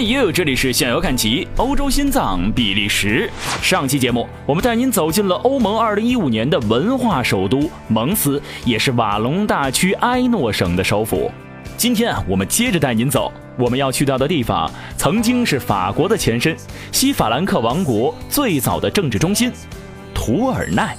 也有，这里是向游看齐，欧洲心脏比利时。上期节目，我们带您走进了欧盟2015年的文化首都蒙斯，也是瓦隆大区埃诺省的首府。今天啊，我们接着带您走，我们要去到的地方，曾经是法国的前身，西法兰克王国最早的政治中心——图尔奈。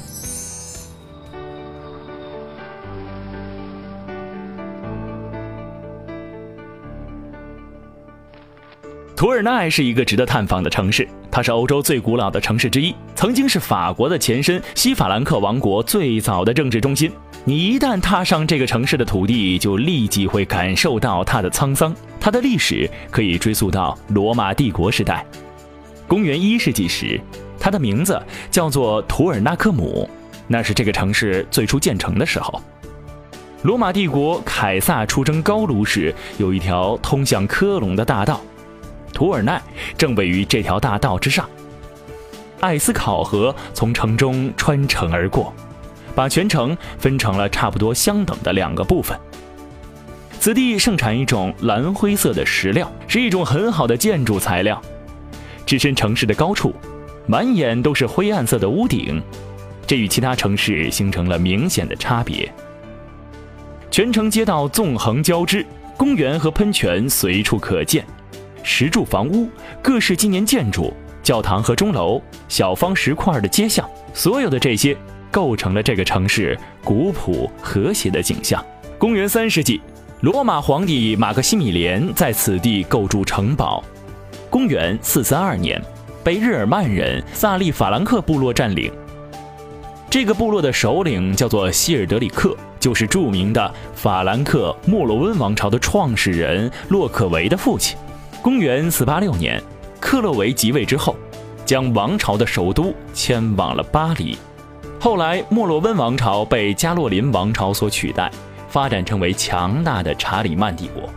图尔奈是一个值得探访的城市，它是欧洲最古老的城市之一，曾经是法国的前身西法兰克王国最早的政治中心。你一旦踏上这个城市的土地，就立即会感受到它的沧桑。它的历史可以追溯到罗马帝国时代，公元一世纪时，它的名字叫做图尔纳克姆，那是这个城市最初建成的时候。罗马帝国凯撒出征高卢时，有一条通向科隆的大道。图尔奈正位于这条大道之上，艾斯考河从城中穿城而过，把全城分成了差不多相等的两个部分。此地盛产一种蓝灰色的石料，是一种很好的建筑材料。置身城市的高处，满眼都是灰暗色的屋顶，这与其他城市形成了明显的差别。全城街道纵横交织，公园和喷泉随处可见。石柱房屋、各式纪念建筑、教堂和钟楼、小方石块的街巷，所有的这些构成了这个城市古朴和谐的景象。公元三世纪，罗马皇帝马克西米连在此地构筑城堡。公元四三二年，被日耳曼人萨利法兰克部落占领。这个部落的首领叫做希尔德里克，就是著名的法兰克莫洛温王朝的创始人洛克维的父亲。公元四八六年，克洛维即位之后，将王朝的首都迁往了巴黎。后来，莫洛温王朝被加洛林王朝所取代，发展成为强大的查理曼帝国。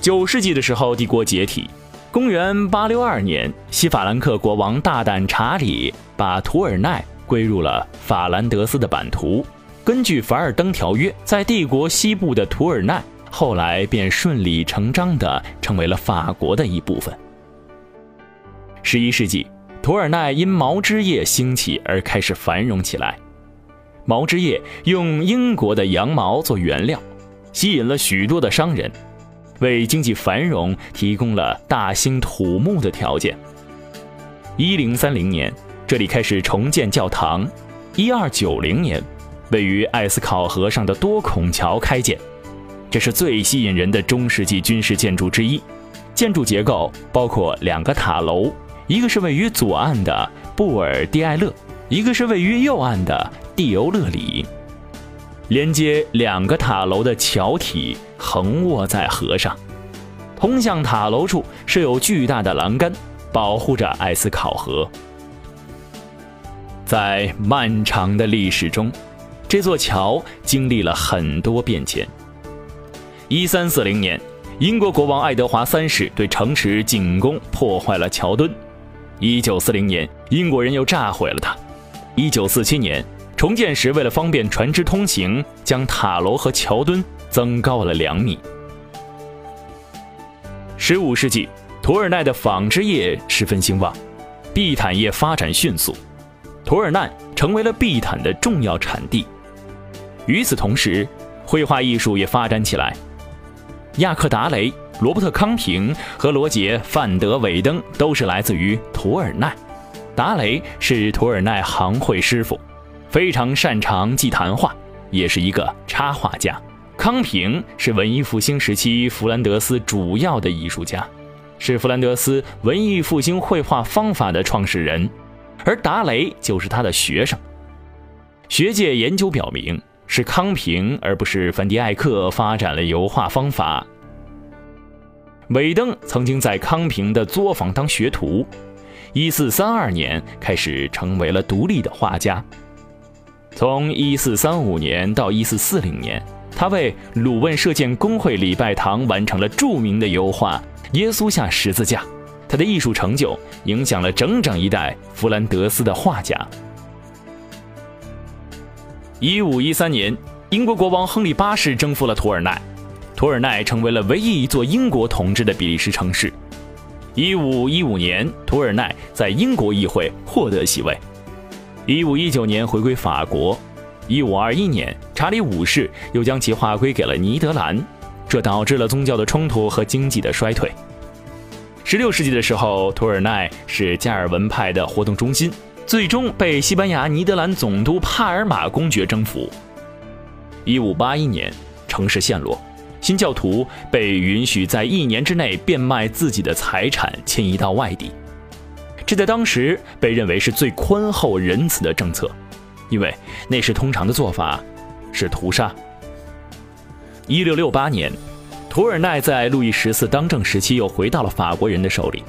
九世纪的时候，帝国解体。公元八六二年，西法兰克国王大胆查理把图尔奈归入了法兰德斯的版图。根据凡尔登条约，在帝国西部的图尔奈。后来便顺理成章地成为了法国的一部分。十一世纪，图尔奈因毛织业兴起而开始繁荣起来。毛织业用英国的羊毛做原料，吸引了许多的商人，为经济繁荣提供了大兴土木的条件。一零三零年，这里开始重建教堂。一二九零年，位于艾斯考河上的多孔桥开建。这是最吸引人的中世纪军事建筑之一，建筑结构包括两个塔楼，一个是位于左岸的布尔蒂埃勒，一个是位于右岸的蒂欧勒里。连接两个塔楼的桥体横卧在河上，通向塔楼处设有巨大的栏杆，保护着艾斯考河。在漫长的历史中，这座桥经历了很多变迁。一三四零年，英国国王爱德华三世对城池进攻，破坏了桥墩。一九四零年，英国人又炸毁了它。一九四七年，重建时为了方便船只通行，将塔楼和桥墩增高了两米。十五世纪，图尔奈的纺织业十分兴旺，地毯业发展迅速，图尔奈成为了地毯的重要产地。与此同时，绘画艺术也发展起来。亚克达雷、罗伯特康平和罗杰范德韦登都是来自于图尔奈。达雷是图尔奈行会师傅，非常擅长祭坛画，也是一个插画家。康平是文艺复兴时期弗兰德斯主要的艺术家，是弗兰德斯文艺复兴绘画方法的创始人，而达雷就是他的学生。学界研究表明。是康平而不是凡迪艾克发展了油画方法。韦登曾经在康平的作坊当学徒，一四三二年开始成为了独立的画家。从一四三五年到一四四零年，他为鲁汶射箭工会礼拜堂完成了著名的油画《耶稣下十字架》。他的艺术成就影响了整整一代弗兰德斯的画家。一五一三年，英国国王亨利八世征服了图尔奈，图尔奈成为了唯一一座英国统治的比利时城市，一五一五年，图尔奈在英国议会获得席位。一五一九年回归法国。一五二一年，查理五世又将其划归给了尼德兰，这导致了宗教的冲突和经济的衰退。十六世纪的时候，图尔奈是加尔文派的活动中心，最终被西班牙尼德兰总督帕尔马公爵征服。一五八一年，城市陷落。新教徒被允许在一年之内变卖自己的财产，迁移到外地。这在当时被认为是最宽厚仁慈的政策，因为那时通常的做法是屠杀。一六六八年，图尔奈在路易十四当政时期又回到了法国人的手里。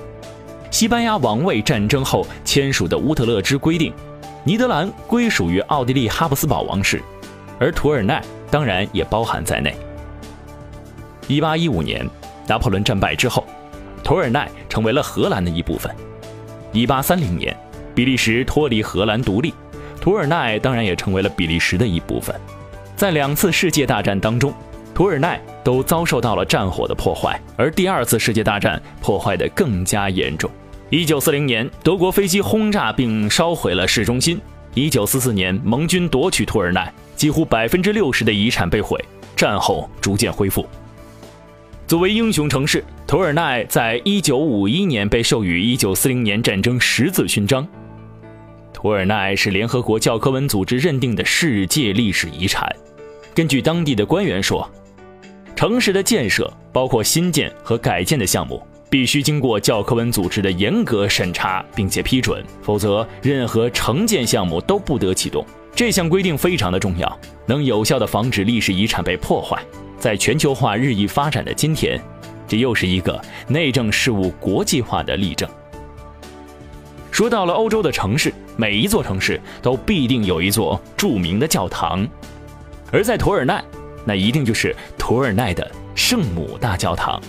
西班牙王位战争后签署的乌特勒支规定，尼德兰归属于奥地利哈布斯堡王室，而图尔奈当然也包含在内。一八一五年，拿破仑战败之后，图尔奈成为了荷兰的一部分。一八三零年，比利时脱离荷兰独立，图尔奈当然也成为了比利时的一部分。在两次世界大战当中，图尔奈都遭受到了战火的破坏，而第二次世界大战破坏的更加严重。一九四零年，德国飞机轰炸并烧毁了市中心。一九四四年，盟军夺取图尔奈，几乎百分之六十的遗产被毁。战后逐渐恢复。作为英雄城市，图尔奈在1951年被授予1940年战争十字勋章。图尔奈是联合国教科文组织认定的世界历史遗产。根据当地的官员说，城市的建设包括新建和改建的项目，必须经过教科文组织的严格审查并且批准，否则任何承建项目都不得启动。这项规定非常的重要，能有效的防止历史遗产被破坏。在全球化日益发展的今天，这又是一个内政事务国际化的例证。说到了欧洲的城市，每一座城市都必定有一座著名的教堂，而在图尔奈，那一定就是图尔奈的圣母大教堂。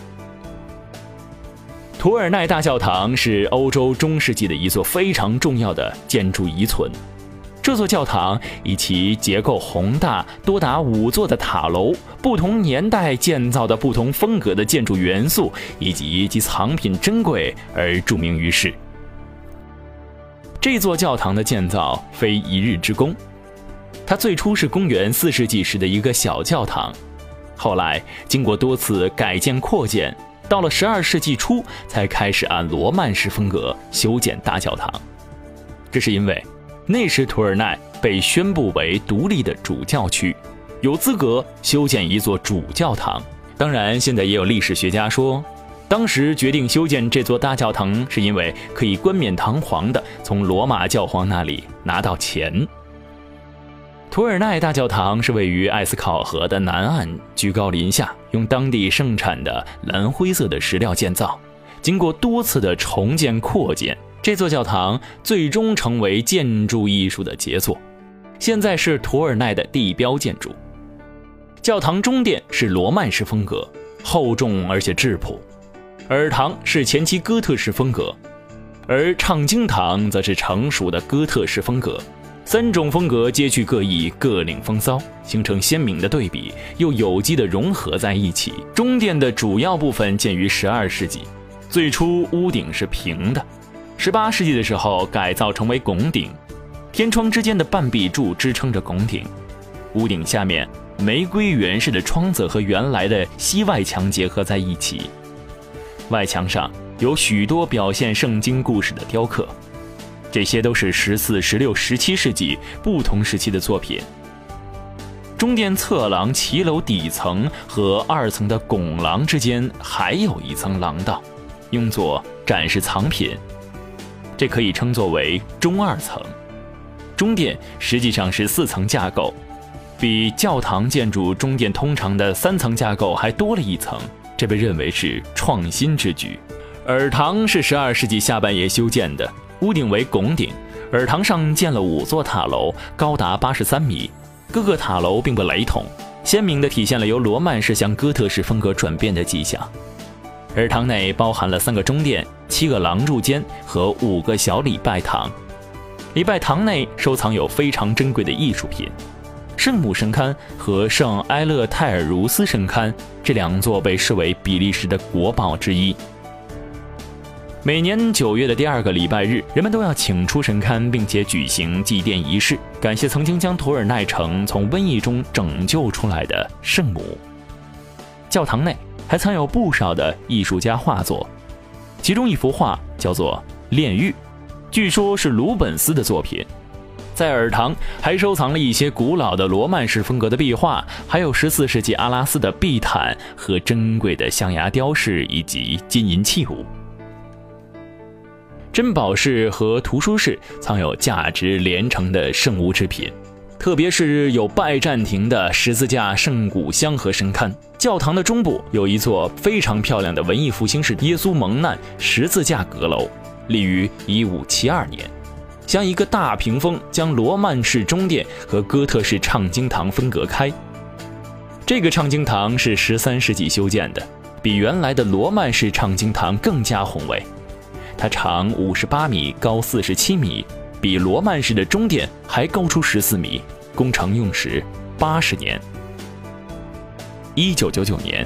图尔奈大教堂是欧洲中世纪的一座非常重要的建筑遗存。这座教堂以其结构宏大、多达五座的塔楼、不同年代建造的不同风格的建筑元素以及其藏品珍贵而著名于世。这座教堂的建造非一日之功，它最初是公元四世纪时的一个小教堂，后来经过多次改建扩建，到了十二世纪初才开始按罗曼式风格修建大教堂。这是因为。那时，图尔奈被宣布为独立的主教区，有资格修建一座主教堂。当然，现在也有历史学家说，当时决定修建这座大教堂，是因为可以冠冕堂皇地从罗马教皇那里拿到钱。图尔奈大教堂是位于艾斯考河的南岸，居高临下，用当地盛产的蓝灰色的石料建造，经过多次的重建扩建。这座教堂最终成为建筑艺术的杰作，现在是图尔奈的地标建筑。教堂中殿是罗曼式风格，厚重而且质朴；耳堂是前期哥特式风格，而唱经堂则是成熟的哥特式风格。三种风格皆具各异，各领风骚，形成鲜明的对比，又有机的融合在一起。中殿的主要部分建于十二世纪，最初屋顶是平的。十八世纪的时候，改造成为拱顶，天窗之间的半壁柱支撑着拱顶。屋顶下面，玫瑰圆式的窗子和原来的西外墙结合在一起。外墙上有许多表现圣经故事的雕刻，这些都是十四、十六、十七世纪不同时期的作品。中殿侧廊骑楼底层和二层的拱廊之间还有一层廊道，用作展示藏品。这可以称作为中二层，中殿实际上是四层架构，比教堂建筑中殿通常的三层架构还多了一层，这被认为是创新之举。耳堂是十二世纪下半叶修建的，屋顶为拱顶，耳堂上建了五座塔楼，高达八十三米，各个塔楼并不雷同，鲜明地体现了由罗曼式向哥特式风格转变的迹象。耳堂内包含了三个中殿、七个廊柱间和五个小礼拜堂。礼拜堂内收藏有非常珍贵的艺术品，圣母神龛和圣埃勒泰尔茹斯神龛这两座被视为比利时的国宝之一。每年九月的第二个礼拜日，人们都要请出神龛，并且举行祭奠仪式，感谢曾经将图尔奈城从瘟疫中拯救出来的圣母。教堂内还藏有不少的艺术家画作，其中一幅画叫做《炼狱》，据说是鲁本斯的作品。在耳堂还收藏了一些古老的罗曼式风格的壁画，还有14世纪阿拉斯的地毯和珍贵的象牙雕饰以及金银器物。珍宝室和图书室藏有价值连城的圣物制品，特别是有拜占庭的十字架圣古香和神龛。教堂的中部有一座非常漂亮的文艺复兴式耶稣蒙难十字架阁楼，立于1572年，像一个大屏风，将罗曼式中殿和哥特式唱经堂分隔开。这个唱经堂是13世纪修建的，比原来的罗曼式唱经堂更加宏伟。它长五十八米，高四十七米，比罗曼式的中殿还高出十四米。工程用时八十年。一九九九年，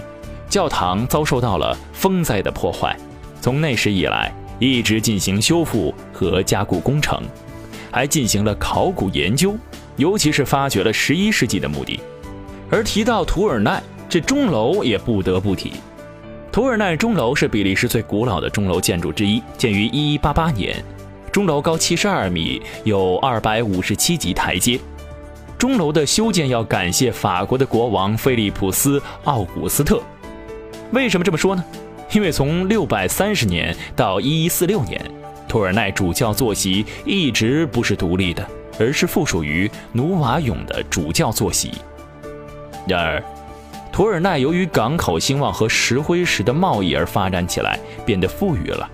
教堂遭受到了风灾的破坏，从那时以来一直进行修复和加固工程，还进行了考古研究，尤其是发掘了十一世纪的墓地。而提到图尔奈，这钟楼也不得不提。图尔奈钟楼是比利时最古老的钟楼建筑之一，建于1188年。钟楼高72米，有257级台阶。钟楼的修建要感谢法国的国王菲利普斯·奥古斯特。为什么这么说呢？因为从630年到1146年，图尔奈主教坐席一直不是独立的，而是附属于努瓦永的主教坐席。然而，图尔奈由于港口兴旺和石灰石的贸易而发展起来，变得富裕了，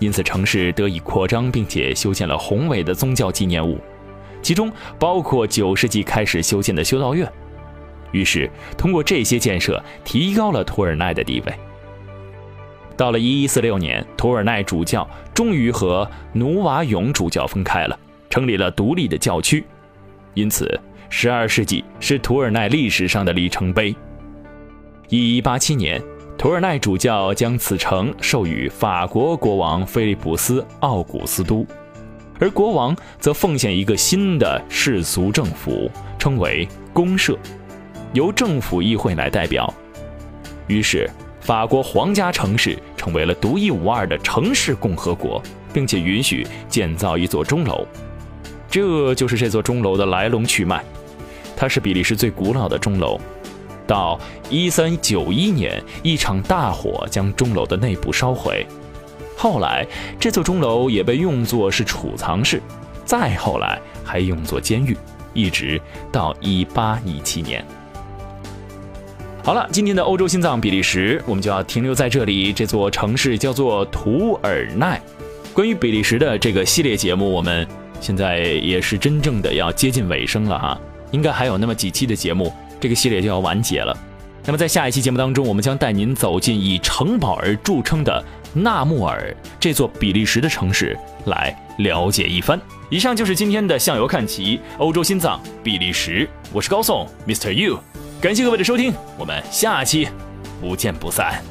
因此城市得以扩张，并且修建了宏伟的宗教纪念物，其中包括九世纪开始修建的修道院。于是，通过这些建设，提高了图尔奈的地位。到了一一四六年，图尔奈主教终于和努瓦永主教分开了，成立了独立的教区。因此，十二世纪是图尔奈历史上的里程碑。一一八七年，图尔奈主教将此城授予法国国王菲利普斯·奥古斯都，而国王则奉献一个新的世俗政府，称为公社，由政府议会来代表。于是，法国皇家城市成为了独一无二的城市共和国，并且允许建造一座钟楼。这就是这座钟楼的来龙去脉，它是比利时最古老的钟楼。到一三九一年，一场大火将钟楼的内部烧毁。后来，这座钟楼也被用作是储藏室，再后来还用作监狱，一直到一八一七年。好了，今天的欧洲心脏比利时，我们就要停留在这里。这座城市叫做图尔奈。关于比利时的这个系列节目，我们现在也是真正的要接近尾声了哈，应该还有那么几期的节目。这个系列就要完结了。那么在下一期节目当中，我们将带您走进以城堡而著称的纳木尔这座比利时的城市，来了解一番。以上就是今天的向游看齐欧洲心脏比利时，我是高颂 Mr. You，感谢各位的收听，我们下期不见不散。